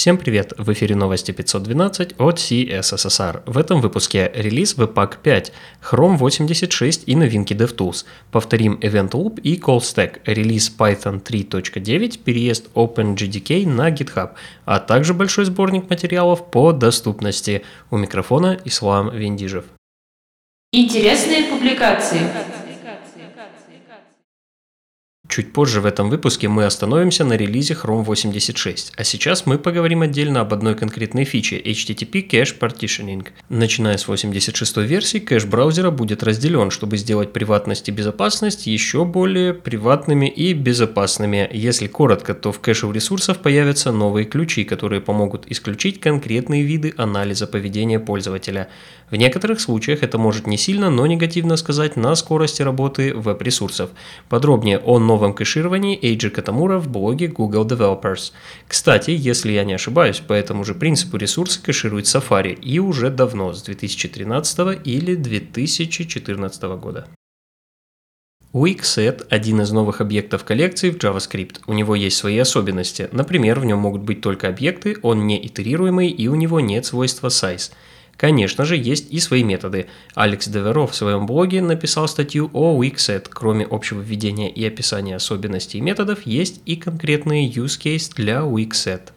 Всем привет! В эфире новости 512 от CSSR. В этом выпуске релиз Webpack 5, Chrome 86 и новинки DevTools. Повторим Event Loop и CallStack, релиз Python 3.9, переезд OpenJDK на GitHub, а также большой сборник материалов по доступности. У микрофона Ислам Вендижев. Интересные публикации. Чуть позже в этом выпуске мы остановимся на релизе Chrome 86, а сейчас мы поговорим отдельно об одной конкретной фиче HTTP Cache Partitioning. Начиная с 86 версии, кэш браузера будет разделен, чтобы сделать приватность и безопасность еще более приватными и безопасными. Если коротко, то в кэше у ресурсов появятся новые ключи, которые помогут исключить конкретные виды анализа поведения пользователя. В некоторых случаях это может не сильно, но негативно сказать на скорости работы веб-ресурсов. Подробнее о новом кэшировании Эйджи Катамура в блоге Google Developers. Кстати, если я не ошибаюсь, по этому же принципу ресурсы кэширует Safari и уже давно, с 2013 или 2014 года. Weakset – один из новых объектов коллекции в JavaScript. У него есть свои особенности. Например, в нем могут быть только объекты, он не итерируемый и у него нет свойства size – Конечно же, есть и свои методы. Алекс Деверо в своем блоге написал статью о Weakset. Кроме общего введения и описания особенностей методов, есть и конкретные use case для Weakset.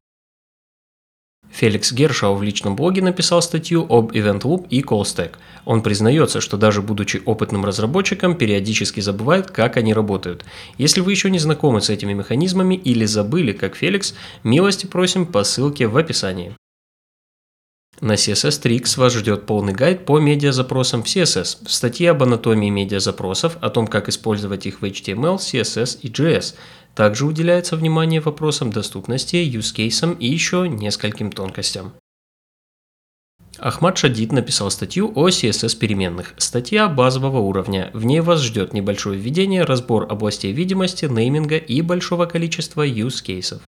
Феликс Гершау в личном блоге написал статью об Event Loop и CallStack. Он признается, что даже будучи опытным разработчиком, периодически забывает, как они работают. Если вы еще не знакомы с этими механизмами или забыли, как Феликс, милости просим по ссылке в описании. На CSS Tricks вас ждет полный гайд по медиазапросам в CSS, в статье об анатомии медиазапросов, о том, как использовать их в HTML, CSS и JS. Также уделяется внимание вопросам доступности, cases и еще нескольким тонкостям. Ахмад Шадид написал статью о CSS переменных. Статья базового уровня. В ней вас ждет небольшое введение, разбор областей видимости, нейминга и большого количества use cases.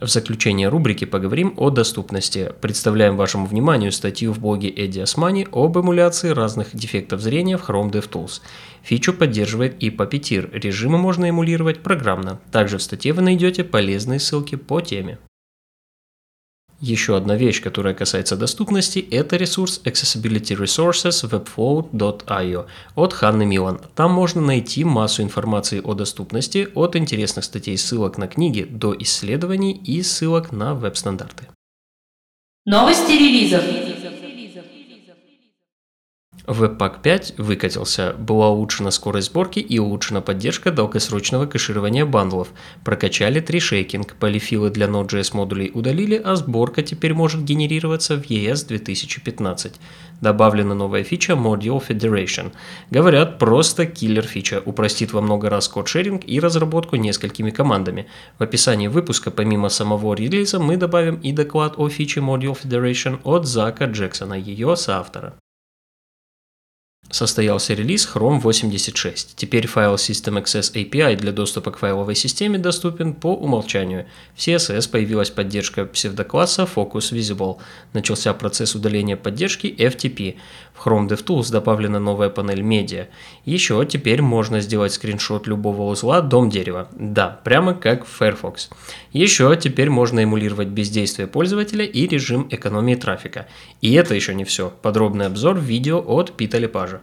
В заключение рубрики поговорим о доступности. Представляем вашему вниманию статью в блоге Эдди Османи об эмуляции разных дефектов зрения в Chrome DevTools. Фичу поддерживает и Puppeteer, режимы можно эмулировать программно. Также в статье вы найдете полезные ссылки по теме. Еще одна вещь, которая касается доступности, это ресурс Accessibility Resources webflow.io от Ханны Милан. Там можно найти массу информации о доступности, от интересных статей ссылок на книги до исследований и ссылок на веб-стандарты. Новости релизов. Webpack 5 выкатился, была улучшена скорость сборки и улучшена поддержка долгосрочного кэширования бандлов. Прокачали трешейкинг, полифилы для Node.js модулей удалили, а сборка теперь может генерироваться в ES 2015. Добавлена новая фича Module Federation. Говорят, просто киллер фича, упростит во много раз код-шеринг и разработку несколькими командами. В описании выпуска помимо самого релиза мы добавим и доклад о фиче Module Federation от Зака Джексона, ее соавтора. Состоялся релиз Chrome 86. Теперь файл System Access API для доступа к файловой системе доступен по умолчанию. В CSS появилась поддержка псевдокласса Focus Visible. Начался процесс удаления поддержки FTP. В Chrome DevTools добавлена новая панель медиа. Еще теперь можно сделать скриншот любого узла дом дерева. Да, прямо как в Firefox. Еще теперь можно эмулировать бездействие пользователя и режим экономии трафика. И это еще не все. Подробный обзор в видео от Пита Лепажа.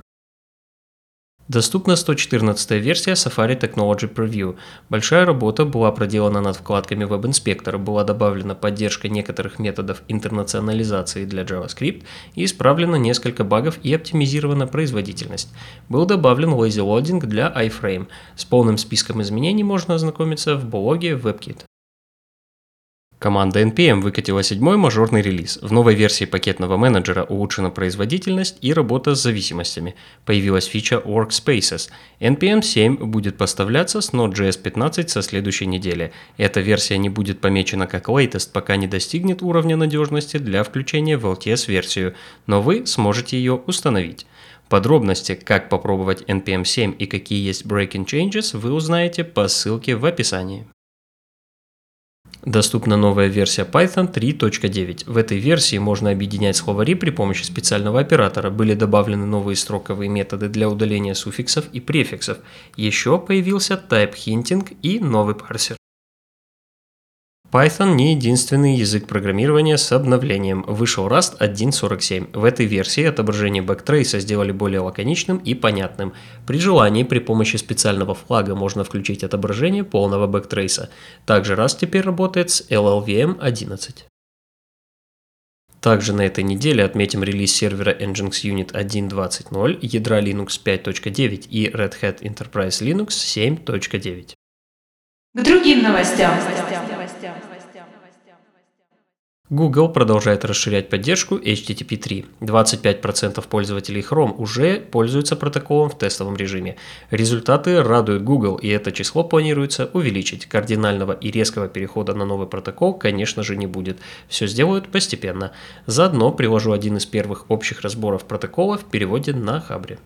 Доступна 114 версия Safari Technology Preview. Большая работа была проделана над вкладками Web Inspector, была добавлена поддержка некоторых методов интернационализации для JavaScript и исправлено несколько багов и оптимизирована производительность. Был добавлен lazy loading для iframe. С полным списком изменений можно ознакомиться в блоге WebKit. Команда NPM выкатила седьмой мажорный релиз. В новой версии пакетного менеджера улучшена производительность и работа с зависимостями. Появилась фича Workspaces. NPM 7 будет поставляться с Node.js 15 со следующей недели. Эта версия не будет помечена как latest, пока не достигнет уровня надежности для включения в LTS-версию, но вы сможете ее установить. Подробности, как попробовать NPM 7 и какие есть breaking changes, вы узнаете по ссылке в описании. Доступна новая версия Python 3.9. В этой версии можно объединять словари при помощи специального оператора. Были добавлены новые строковые методы для удаления суффиксов и префиксов. Еще появился type hinting и новый парсер. Python не единственный язык программирования с обновлением. Вышел Rust 1.47. В этой версии отображение бэктрейса сделали более лаконичным и понятным. При желании при помощи специального флага можно включить отображение полного бэктрейса. Также Rust теперь работает с LLVM 11. Также на этой неделе отметим релиз сервера Nginx Unit 1.20.0, ядра Linux 5.9 и Red Hat Enterprise Linux 7.9. К другим новостям. Google продолжает расширять поддержку HTTP 3. 25% пользователей Chrome уже пользуются протоколом в тестовом режиме. Результаты радуют Google, и это число планируется увеличить. Кардинального и резкого перехода на новый протокол, конечно же, не будет. Все сделают постепенно. Заодно приложу один из первых общих разборов протокола в переводе на Хабре.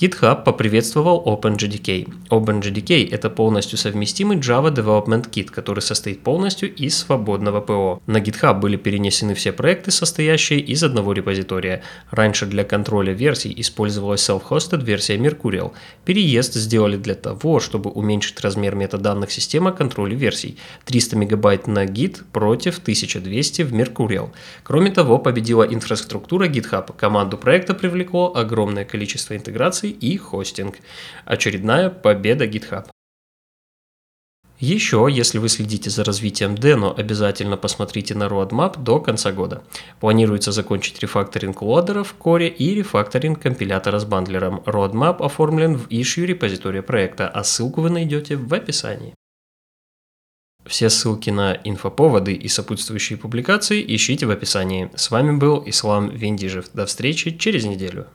GitHub поприветствовал OpenJDK. OpenJDK – это полностью совместимый Java Development Kit, который состоит полностью из свободного ПО. На GitHub были перенесены все проекты, состоящие из одного репозитория. Раньше для контроля версий использовалась self-hosted версия Mercurial. Переезд сделали для того, чтобы уменьшить размер метаданных системы контроля версий. 300 мегабайт на Git против 1200 в Mercurial. Кроме того, победила инфраструктура GitHub. Команду проекта привлекло огромное количество интеграций и хостинг. Очередная победа GitHub. Еще, если вы следите за развитием Deno, обязательно посмотрите на roadmap до конца года. Планируется закончить рефакторинг лодера в коре и рефакторинг компилятора с бандлером. Roadmap оформлен в issue репозитория проекта, а ссылку вы найдете в описании. Все ссылки на инфоповоды и сопутствующие публикации ищите в описании. С вами был Ислам Вендижев. До встречи через неделю.